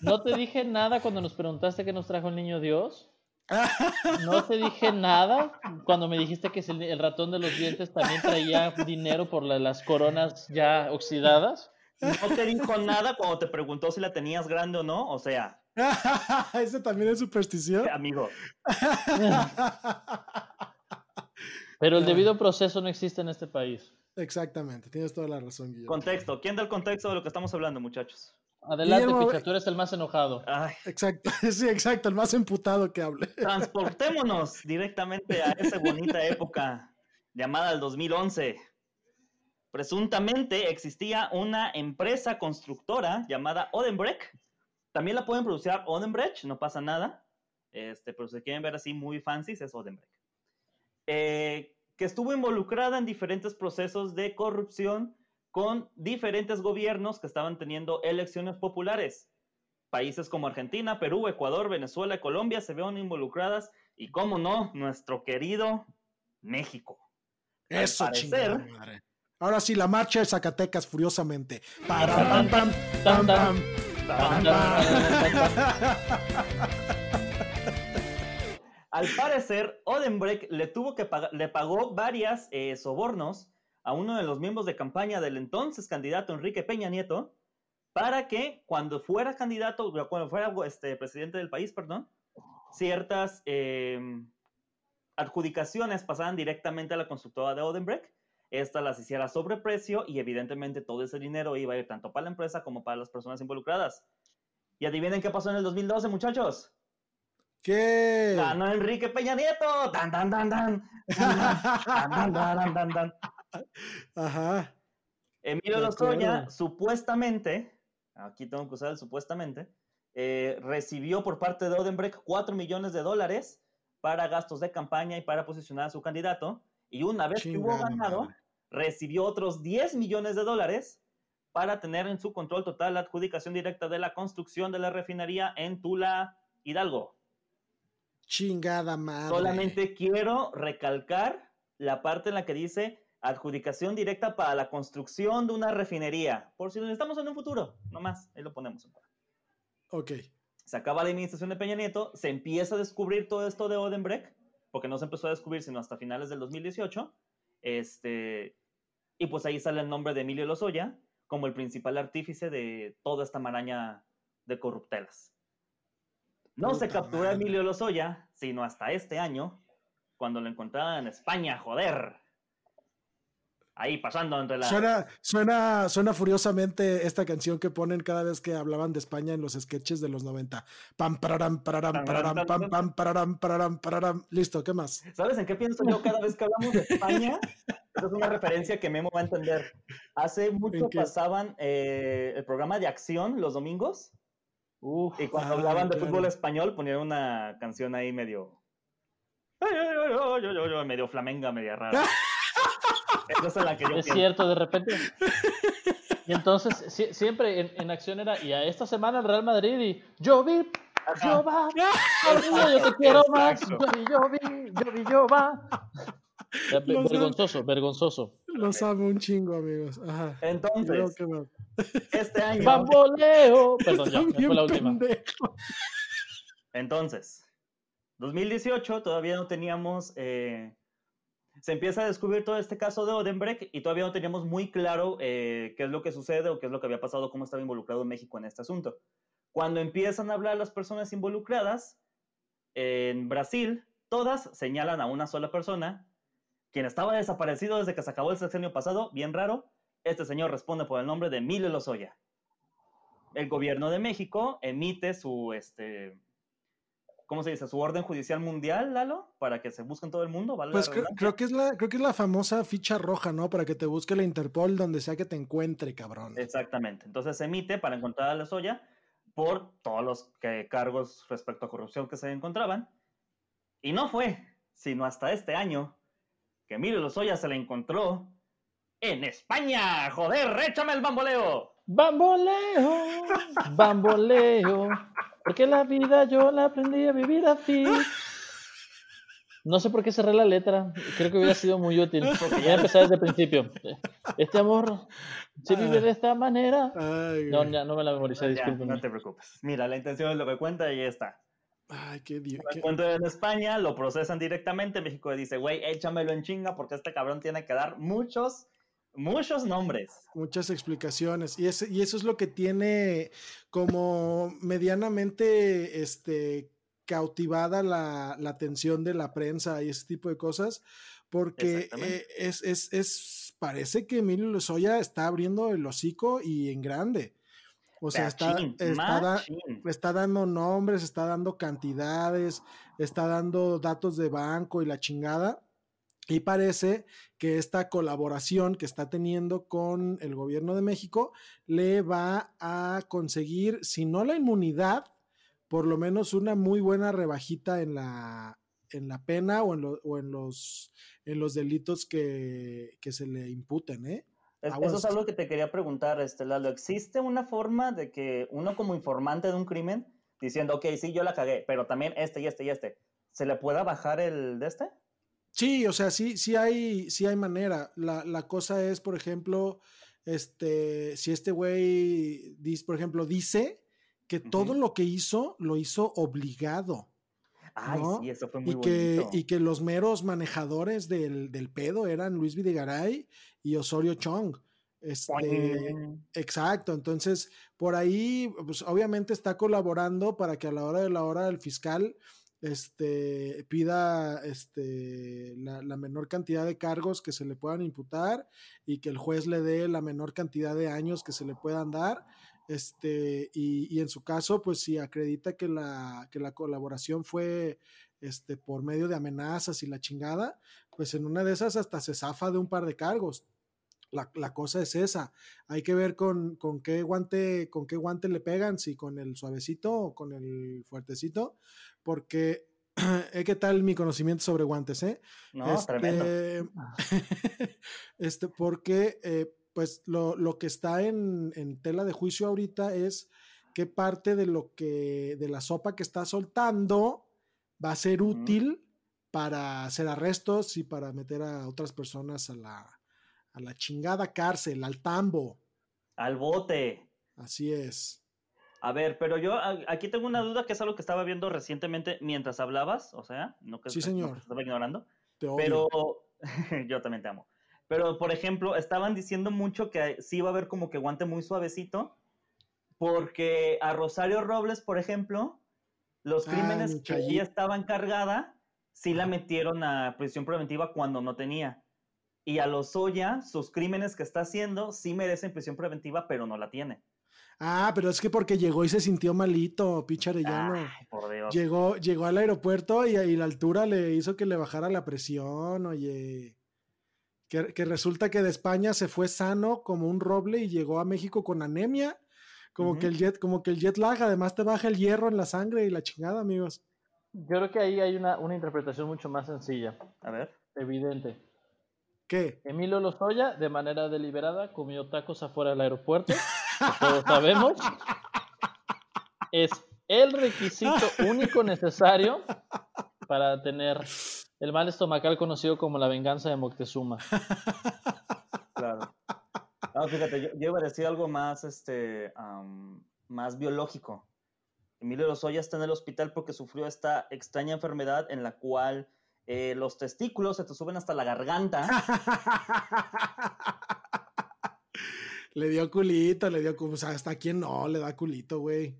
[SPEAKER 5] ¿No te dije nada cuando nos preguntaste qué nos trajo el niño Dios? No te dije nada cuando me dijiste que el, ratón de los dientes también traía dinero por las coronas ya oxidadas.
[SPEAKER 2] No te dijo nada cuando te preguntó si la tenías grande o no, o sea.
[SPEAKER 4] ¿Ese también es superstición?
[SPEAKER 2] Amigo.
[SPEAKER 5] Pero el debido proceso no existe en este país.
[SPEAKER 4] Exactamente, tienes toda la razón,
[SPEAKER 2] Guillermo. Contexto. ¿Quién da el contexto de lo que estamos hablando, muchachos?
[SPEAKER 5] Adelante, Picha, tú eres el más enojado.
[SPEAKER 4] Exacto, sí, exacto, el más emputado que hable.
[SPEAKER 2] Transportémonos directamente a esa bonita época llamada el 2011. Presuntamente existía una empresa constructora llamada Odenbrecht. También la pueden producir Odenbrecht, no pasa nada. Este, pero si quieren ver así muy fancy, es Odenbrecht. Eh, que estuvo involucrada en diferentes procesos de corrupción con diferentes gobiernos que estaban teniendo elecciones populares. Países como Argentina, Perú, Ecuador, Venezuela y Colombia se vieron involucradas y, cómo no, nuestro querido México.
[SPEAKER 4] Eso, madre. Ahora sí, la marcha de Zacatecas furiosamente. pam, pam, pam, pam,
[SPEAKER 2] Al parecer, Odenbrecht le tuvo que le pagó varias eh, sobornos a uno de los miembros de campaña del entonces candidato Enrique Peña Nieto para que cuando fuera candidato, cuando fuera este, presidente del país, perdón, ciertas em, adjudicaciones pasaran directamente a la constructora de Odenbrecht esta las hiciera sobreprecio y evidentemente todo ese dinero iba a ir tanto para la empresa como para las personas involucradas. Y adivinen qué pasó en el 2012, muchachos.
[SPEAKER 4] ¿Qué?
[SPEAKER 2] Ganó Enrique Peña Nieto. Dan, dan, dan, dan. dan, dan, dan, dan, Ajá. Emilio Lozoya, supuestamente, aquí tengo que usar el supuestamente, eh, recibió por parte de Odenbrecht 4 millones de dólares para gastos de campaña y para posicionar a su candidato. Y una vez que hubo ganado, recibió otros 10 millones de dólares para tener en su control total la adjudicación directa de la construcción de la refinería en Tula, Hidalgo.
[SPEAKER 4] Chingada madre.
[SPEAKER 2] Solamente quiero recalcar la parte en la que dice adjudicación directa para la construcción de una refinería. Por si lo necesitamos en un futuro, nomás, ahí lo ponemos.
[SPEAKER 4] Ok.
[SPEAKER 2] Se acaba la administración de Peña Nieto, se empieza a descubrir todo esto de Odenbrecht porque no se empezó a descubrir sino hasta finales del 2018. Este, y pues ahí sale el nombre de Emilio Lozoya como el principal artífice de toda esta maraña de corruptelas. No se capturó a Emilio Lozoya, sino hasta este año, cuando lo encontraban en España, joder. Ahí pasando entre la.
[SPEAKER 4] Suena, suena, suena furiosamente esta canción que ponen cada vez que hablaban de España en los sketches de los 90. Pam, pararam, pararam, pararam, pam, pam, pararam, pararam, pararam. Listo, ¿qué más?
[SPEAKER 2] ¿Sabes en qué pienso yo cada vez que hablamos de España? es una referencia que Memo va a entender. Hace mucho pasaban eh, el programa de acción los domingos. y cuando hablaban de fútbol español ponían una canción ahí medio. medio flamenga, media rara.
[SPEAKER 5] es cierto, de repente. Y entonces siempre en, acción era, y a esta semana el Real Madrid y yo vi, yo va, yo te quiero más, yo vi, yo vi, yo vi, yo va. vergonzoso, vergonzoso.
[SPEAKER 4] Lo sabe un chingo, amigos.
[SPEAKER 2] Entonces, este año.
[SPEAKER 5] Bamboleo. Perdón, ya, fue la última.
[SPEAKER 2] Entonces, 2018 todavía no teníamos eh, se empieza a descubrir todo este caso de Odenbrecht y todavía no teníamos muy claro eh, qué es lo que sucede o qué es lo que había pasado, cómo estaba involucrado México en este asunto. Cuando empiezan a hablar las personas involucradas, en Brasil, todas señalan a una sola persona, quien estaba desaparecido desde que se acabó el sexenio pasado, bien raro. Este señor responde por el nombre de Emilio Lozoya. El gobierno de México emite su, este, ¿cómo se dice? Su orden judicial mundial, Lalo, para que se busquen todo el mundo, ¿vale?
[SPEAKER 4] Pues creo, que es la, creo que es la famosa ficha roja, ¿no? Para que te busque la Interpol donde sea que te encuentre, cabrón.
[SPEAKER 2] Exactamente. Entonces se emite para encontrar a Lozoya por todos los cargos respecto a corrupción que se encontraban. Y no fue, sino hasta este año, que Emilio Lozoya se le encontró en España. Joder, échame el bamboleo.
[SPEAKER 5] Bamboleo, bamboleo. Porque la vida yo la aprendí a vivir así. No sé por qué cerré la letra. Creo que hubiera sido muy útil. Porque ya empecé desde el principio. Este amor se vive de esta manera. no, ya no me la memoricé, disculpen.
[SPEAKER 2] No te preocupes. Mira, la intención es lo que cuenta y ya está.
[SPEAKER 4] Ay, qué bien.
[SPEAKER 2] Lo encuentran en España, lo procesan directamente. México dice, güey, échamelo en chinga porque este cabrón tiene que dar muchos Muchos nombres.
[SPEAKER 4] Muchas explicaciones. Y, y eso es lo que tiene como medianamente este, cautivada la, atención de la prensa y ese tipo de cosas, porque eh, es, es, parece que Emilio Lozoya está abriendo el hocico y en grande. O sea, está, está, dando nombres, está dando cantidades, está dando datos de banco y la chingada. Y parece que esta colaboración que está teniendo con el gobierno de México le va a conseguir, si no la inmunidad, por lo menos una muy buena rebajita en la, en la pena o en, o en, los, en los delitos que, se le imputen. ¿eh?
[SPEAKER 2] eso es algo que te quería preguntar, este, Lalo. ¿Existe una forma de que uno como informante de un crimen, diciendo, ok, sí, yo la cagué, pero también este y este y este, ¿se le pueda bajar el de este?
[SPEAKER 4] Sí, o sea, sí, sí hay, sí hay manera. La, la cosa es, por ejemplo, este, si este güey, por ejemplo, dice que todo lo que hizo lo hizo obligado.
[SPEAKER 2] Ay, sí, eso fue muy
[SPEAKER 4] y que, y que los meros manejadores del, del, pedo eran Luis Videgaray y Osorio Chong. Este, exacto, entonces por ahí, pues obviamente está colaborando para que a la hora de la hora el fiscal este, pida este, la, menor cantidad de cargos que se le puedan imputar y que el juez le dé la menor cantidad de años que se le puedan dar. Este, y, en su caso, pues si acredita que la, que la colaboración fue este, por medio de amenazas y la chingada, pues en una de esas hasta se zafa de un par de cargos. La, la, cosa es esa. Hay que ver con, con, qué guante, con qué guante le pegan, si con el suavecito o con el fuertecito, porque eh, ¿qué tal mi conocimiento sobre guantes? Eh?
[SPEAKER 2] No, este, tremendo.
[SPEAKER 4] este, porque eh, pues lo, lo, que está en, en, tela de juicio ahorita es qué parte de lo que, de la sopa que está soltando va a ser útil para hacer arrestos y para meter a otras personas a la, a la chingada cárcel, al tambo.
[SPEAKER 2] Al bote.
[SPEAKER 4] Así es.
[SPEAKER 2] A ver, pero yo aquí tengo una duda que es algo que estaba viendo recientemente mientras hablabas, o sea, no que,
[SPEAKER 4] sí, señor.
[SPEAKER 2] estaba ignorando. pero yo también te amo. Pero, por ejemplo, estaban diciendo mucho que sí iba a haber como que guante muy suavecito, porque a Rosario Robles, por ejemplo, los crímenes que ella estaba encargada, sí la metieron a prisión preventiva cuando no tenía. Y a Lozoya, sus crímenes que está haciendo, sí merecen prisión preventiva, pero no la tiene.
[SPEAKER 4] Ah, pero es que porque llegó y se sintió malito, pinche Arellano. Ay, por Dios. Llegó, llegó al aeropuerto y, y, la altura le hizo que le bajara la presión, oye. Que, resulta que de España se fue sano como un roble y llegó a México con anemia. Como, que el jet, como que el jet lag, además te baja el hierro en la sangre y la chingada, amigos.
[SPEAKER 5] Yo creo que ahí hay una, una interpretación mucho más sencilla.
[SPEAKER 2] A ver.
[SPEAKER 5] Evidente.
[SPEAKER 4] ¿Qué?
[SPEAKER 5] Emilio Lozoya, de manera deliberada, comió tacos afuera del aeropuerto. todos sabemos. Es el requisito único necesario para tener el mal estomacal conocido como la venganza de Moctezuma.
[SPEAKER 2] Claro. fíjate, yo, iba a decir algo más, este, más biológico. Emilio Lozoya está en el hospital porque sufrió esta extraña enfermedad en la cual eh, los testículos se te suben hasta la garganta.
[SPEAKER 4] le dio culito, le dio, o sea, hasta quien no le da culito, güey.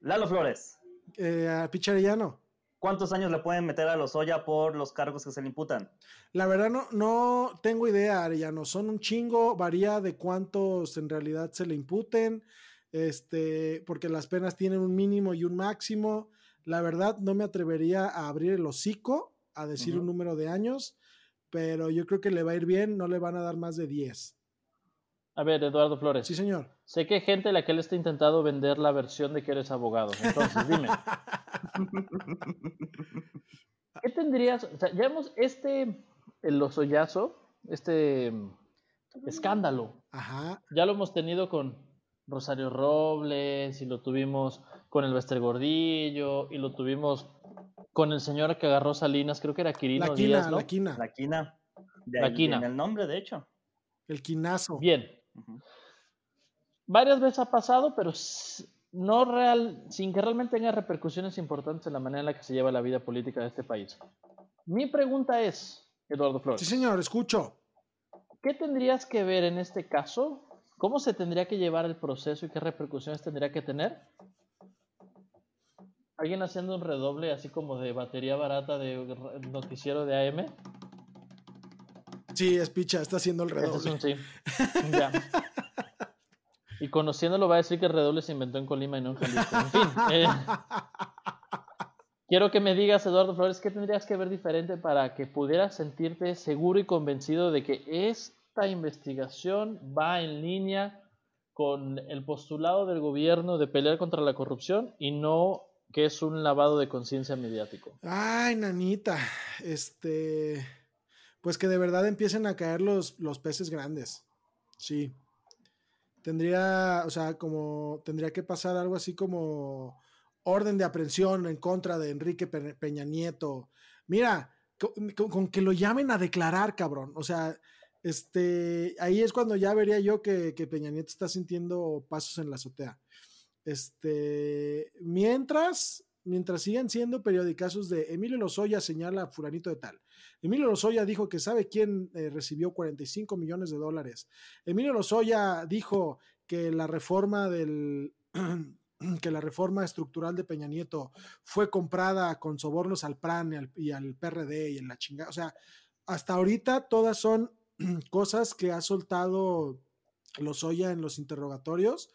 [SPEAKER 2] Lalo Flores.
[SPEAKER 4] Eh, a Picharellano.
[SPEAKER 2] ¿Cuántos años le pueden meter a Lozoya por los cargos que se le imputan?
[SPEAKER 4] La verdad no, no tengo idea, Arellano. Son un chingo, varía de cuántos en realidad se le imputen, este, porque las penas tienen un mínimo y un máximo. La verdad no me atrevería a abrir el hocico a decir un número de años, pero yo creo que le va a ir bien, no le van a dar más de 10.
[SPEAKER 5] A ver, Eduardo Flores.
[SPEAKER 4] Sí, señor.
[SPEAKER 5] Sé que hay gente a la que él está intentando vender la versión de que eres abogado. Entonces, dime. ¿Qué tendrías? O sea, ya hemos este, el osoyazo, este escándalo.
[SPEAKER 4] Ajá.
[SPEAKER 5] Ya lo hemos tenido con Rosario Robles y lo tuvimos con el Bester Gordillo y lo tuvimos con el señor que agarró Salinas, creo que era Quirino
[SPEAKER 4] la
[SPEAKER 5] Díaz, ¿no?
[SPEAKER 4] La Quina.
[SPEAKER 2] La Quina.
[SPEAKER 5] la Quina.
[SPEAKER 2] En el nombre, de hecho.
[SPEAKER 4] El quinazo.
[SPEAKER 5] Bien. Varias veces ha pasado, pero no real, sin que realmente tenga repercusiones importantes en la manera en la que se lleva la vida política de este país. Mi pregunta es, Eduardo Flores.
[SPEAKER 4] Sí, señor, escucho.
[SPEAKER 5] ¿Qué tendrías que ver en este caso? ¿Cómo se tendría que llevar el proceso y qué repercusiones tendría que tener? ¿Alguien haciendo un redoble así como de batería barata de noticiero de AM?
[SPEAKER 4] Sí, es picha, está haciendo el redoble.
[SPEAKER 5] sí. ya. Y conociéndolo va a decir que el redoble se inventó en Colima y no en Jalisco. En fin. Eh, quiero que me digas, Eduardo Flores, ¿qué tendrías que ver diferente para que pudieras sentirte seguro y convencido de que esta investigación va en línea con el postulado del gobierno de pelear contra la corrupción y no que es un lavado de conciencia mediático?
[SPEAKER 4] Ay, nanita, este, pues que de verdad empiecen a caer los, los peces grandes. Sí tendría, o sea, como tendría que pasar algo así como orden de aprehensión en contra de Enrique Peña Nieto. Mira, con, que lo llamen a declarar, cabrón. O sea, este, ahí es cuando ya vería yo que, Peña Nieto está sintiendo pasos en la azotea. Este, mientras, mientras sigan siendo periodicazos de Emilio Lozoya señala a fulanito de tal. Emilio Lozoya dijo que sabe quién eh, recibió 45 millones de dólares. Emilio Lozoya dijo que la reforma del que la reforma estructural de Peña Nieto fue comprada con sobornos al PRAN y al, PRD y en la chingada. O sea, hasta ahorita todas son cosas que ha soltado Lozoya en los interrogatorios,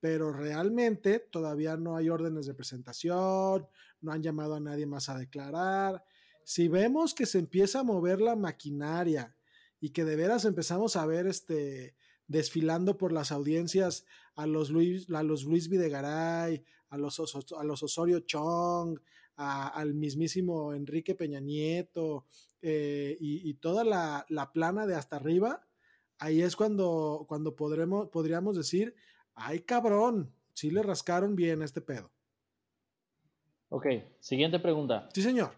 [SPEAKER 4] pero realmente todavía no hay órdenes de presentación, no han llamado a nadie más a declarar. Si vemos que se empieza a mover la maquinaria y que de veras empezamos a ver este desfilando por las audiencias a los Luis, a los Luis Videgaray, a los, a los Osorio Chong, al mismísimo Enrique Peña Nieto eh, y, toda la, la, plana de hasta arriba, ahí es cuando, cuando podremos, podríamos decir, ay cabrón, sí le rascaron bien este pedo.
[SPEAKER 5] Ok, siguiente pregunta.
[SPEAKER 4] Sí, señor.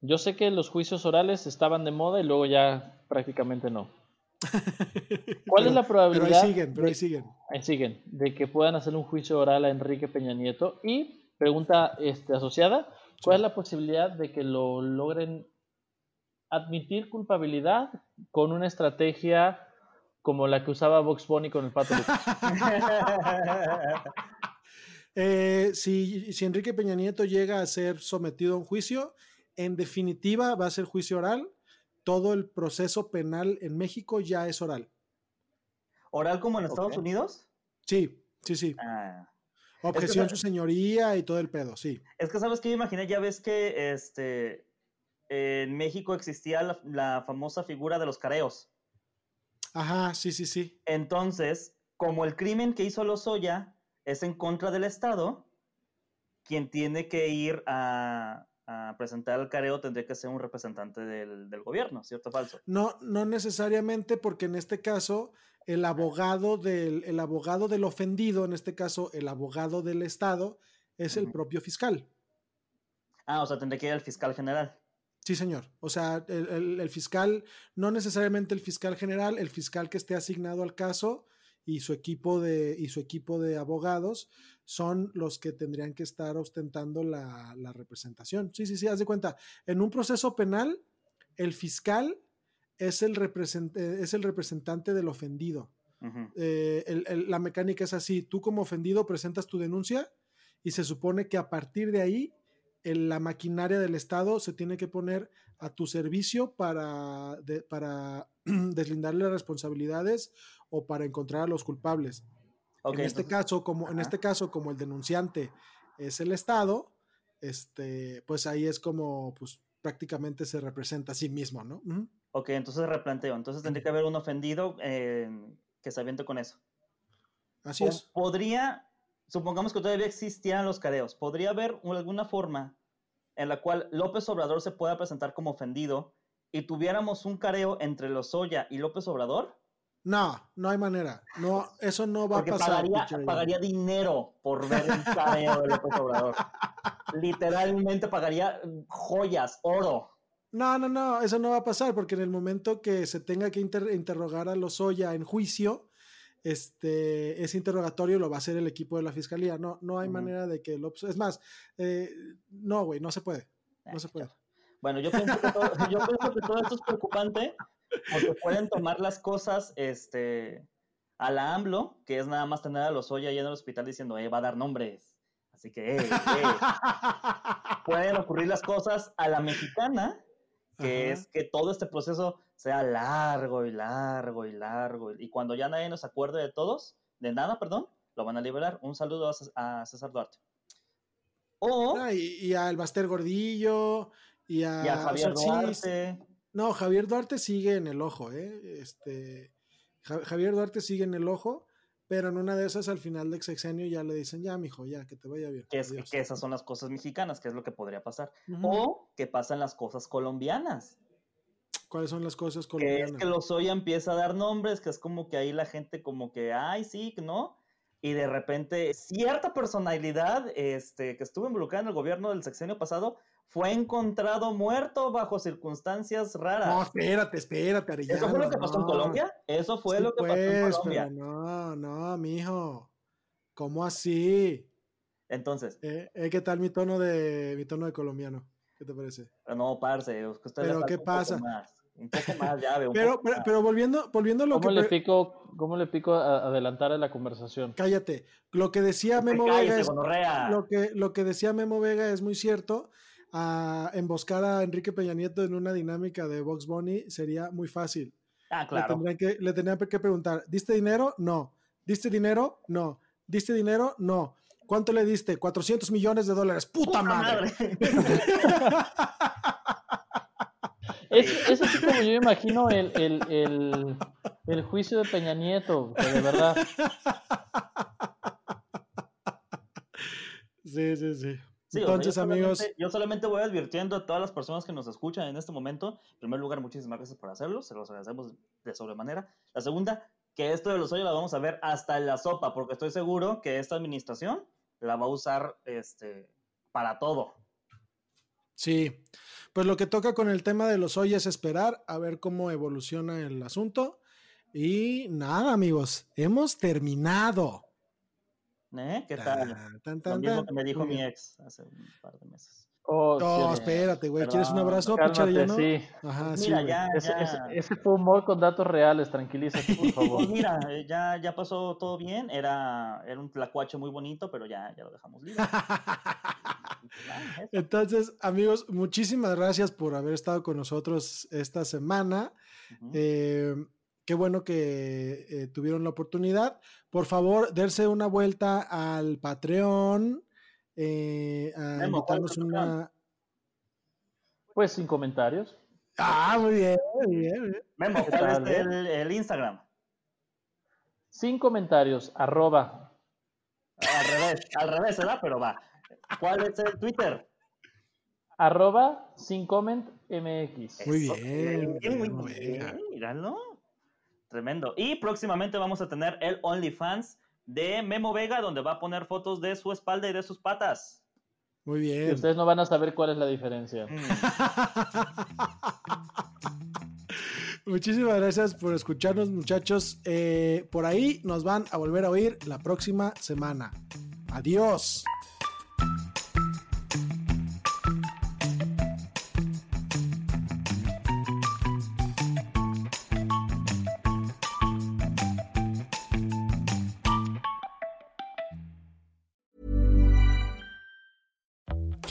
[SPEAKER 5] Yo sé que los juicios orales estaban de moda y luego ya prácticamente no. ¿Cuál es la probabilidad?
[SPEAKER 4] Pero ahí siguen, pero ahí siguen.
[SPEAKER 5] Ahí siguen, de que puedan hacer un juicio oral a Enrique Peña Nieto. Y pregunta este, asociada, ¿cuál es la posibilidad de que lo logren admitir culpabilidad con una estrategia como la que usaba Vox Bunny con el Pato
[SPEAKER 4] eh, si, si Enrique Peña Nieto llega a ser sometido a un juicio, en definitiva va a ser juicio oral. Todo el proceso penal en México ya es oral.
[SPEAKER 2] ¿Oral como en Estados Unidos?
[SPEAKER 4] Sí, sí, sí. Ah. Objeción su señoría y todo el pedo, sí.
[SPEAKER 2] Es que sabes que yo imaginé, ya ves que este en México existía la, famosa figura de los careos.
[SPEAKER 4] Ajá, sí, sí, sí.
[SPEAKER 2] Entonces, como el crimen que hizo Lozoya es en contra del Estado, quien tiene que ir a, presentar el careo tendría que ser un representante del, gobierno, ¿cierto o falso?
[SPEAKER 4] No, no necesariamente, porque en este caso, el abogado del, el abogado del ofendido, en este caso, el abogado del Estado, es el propio fiscal.
[SPEAKER 2] Ah, o sea, tendría que ir al fiscal general.
[SPEAKER 4] Sí, señor. O sea, el, fiscal, no necesariamente el fiscal general, el fiscal que esté asignado al caso y su equipo de, y su equipo de abogados son los que tendrían que estar ostentando la, representación. Sí, sí, sí, haz de cuenta. En un proceso penal, el fiscal es el, es el representante del ofendido. Eh, la mecánica es así, tú como ofendido presentas tu denuncia y se supone que a partir de ahí la maquinaria del Estado se tiene que poner a tu servicio para, para deslindarle las responsabilidades o para encontrar a los culpables. en, este caso, como, en este caso, como el denunciante es el Estado, este, pues ahí es como pues, prácticamente se representa a sí mismo, ¿no?
[SPEAKER 2] Ok, entonces replanteo. Entonces tendría que haber un ofendido eh, que se aviente con eso.
[SPEAKER 4] Así es.
[SPEAKER 2] Podría supongamos que todavía existían los careos, ¿podría haber alguna forma en la cual López Obrador se pueda presentar como ofendido y tuviéramos un careo entre Lozoya y López Obrador?
[SPEAKER 4] No, no hay manera. No, eso no va a pasar.
[SPEAKER 2] Pagaría, pagaría dinero por ver un careo de López Obrador. Literalmente pagaría joyas, oro.
[SPEAKER 4] No, no, no, eso no va a pasar porque en el momento que se tenga que interrogar a Lozoya en juicio, este, ese interrogatorio lo va a hacer el equipo de la fiscalía. No, no hay manera de que lo... Es más, eh, no, güey, no se puede. No se puede.
[SPEAKER 2] Bueno, yo pienso, que todo, yo pienso que todo esto es preocupante porque pueden tomar las cosas este, a la AMLO, que es nada más tener a los Oya ahí en el hospital diciendo, eh, va a dar nombres. Así que, eh, eh. pueden ocurrir las cosas a la mexicana, que es que todo este proceso sea largo y largo y largo. Y cuando ya nadie nos acuerde de todos, de nada, perdón, lo van a liberar. Un saludo a César Duarte.
[SPEAKER 4] O, ah, y, a El Baster Gordillo, y a,
[SPEAKER 2] Javier Duarte.
[SPEAKER 4] no, Javier Duarte sigue en el ojo, ¿eh? Este, Javier Duarte sigue en el ojo, pero en una de esas al final del sexenio ya le dicen, ya, mijo, ya, que te vaya bien.
[SPEAKER 2] Que, que esas son las cosas mexicanas, que es lo que podría pasar. O que pasan las cosas colombianas.
[SPEAKER 4] ¿Cuáles son las cosas colombianas?
[SPEAKER 2] Que es que Lozoya empieza a dar nombres, que es como que ahí la gente como que, ay, sí, ¿no? Y de repente cierta personalidad este, que estuvo involucrada en el gobierno del sexenio pasado fue encontrado muerto bajo circunstancias raras.
[SPEAKER 4] No, espérate, espérate,
[SPEAKER 2] Arellano. ¿Eso fue lo que pasó en Colombia? Eso fue lo que pasó en pues, Colombia.
[SPEAKER 4] no, no, mijo. ¿Cómo así?
[SPEAKER 2] Entonces.
[SPEAKER 4] Eh, eh, ¿Qué tal mi tono de mi tono de colombiano? ¿Qué te parece?
[SPEAKER 2] No, parce.
[SPEAKER 4] Pero ¿qué pasa?
[SPEAKER 2] Un poco más ya
[SPEAKER 4] pero, pero, volviendo, volviendo a lo
[SPEAKER 5] ¿Cómo Le pico, ¿Cómo le pico a adelantar a la conversación?
[SPEAKER 4] Cállate. Lo que decía Memo Vega es, lo que, lo que decía Memo Vega es muy cierto. A emboscar a Enrique Peña Nieto en una dinámica de Box Bunny sería muy fácil.
[SPEAKER 2] Ah, claro.
[SPEAKER 4] Le tendrían que, le tendrían que preguntar, ¿diste dinero? No. ¿Diste dinero? No. ¿Diste dinero? No. ¿Cuánto le diste? 400 millones de dólares. ¡Puta, madre!
[SPEAKER 5] Es, así como yo imagino el, el, el, juicio de Peña Nieto, de verdad.
[SPEAKER 4] Sí, sí, sí. Entonces, amigos.
[SPEAKER 2] Yo solamente voy advirtiendo a todas las personas que nos escuchan en este momento. En primer lugar, muchísimas gracias por hacerlo. Se los agradecemos de sobremanera. La segunda, que esto de los hoyos la vamos a ver hasta en la sopa, porque estoy seguro que esta administración la va a usar este, para todo.
[SPEAKER 4] Sí. Pues lo que toca con el tema de los hoy es esperar a ver cómo evoluciona el asunto. Y nada, amigos, hemos terminado.
[SPEAKER 2] ¿Eh? ¿Qué tal? Lo mismo que me dijo mi ex hace un par de meses.
[SPEAKER 4] Oh, no, espérate, güey. ¿Quieres un abrazo,
[SPEAKER 5] Cálmate, sí.
[SPEAKER 2] Ajá, mira, sí, ya,
[SPEAKER 5] ese, ese, fue humor con datos reales, tranquilízate, por favor.
[SPEAKER 2] Pues mira, eh, ya, ya pasó todo bien. Era, era un tlacuache muy bonito, pero ya, ya lo dejamos libre.
[SPEAKER 4] Entonces, amigos, muchísimas gracias por haber estado con nosotros esta semana. eh, qué bueno que eh, tuvieron la oportunidad. Por favor, darse una vuelta al Patreon eh, a invitarnos una.
[SPEAKER 5] Pues sin comentarios.
[SPEAKER 4] Ah, muy bien, muy bien.
[SPEAKER 2] Memo, ¿cuál es el, el, Instagram?
[SPEAKER 5] Sin comentarios, arroba.
[SPEAKER 2] Al revés, al revés, ¿verdad? Pero va. ¿Cuál es el Twitter?
[SPEAKER 5] Arroba sin comment MX.
[SPEAKER 4] Muy bien.
[SPEAKER 2] Muy, muy bien, míralo. Tremendo. Y próximamente vamos a tener el OnlyFans de Memo Vega, donde va a poner fotos de su espalda y de sus patas.
[SPEAKER 4] Muy bien.
[SPEAKER 5] Y ustedes no van a saber cuál es la diferencia. Mm.
[SPEAKER 4] Muchísimas gracias por escucharnos, muchachos. Eh, por ahí nos van a volver a oír la próxima semana. Adiós.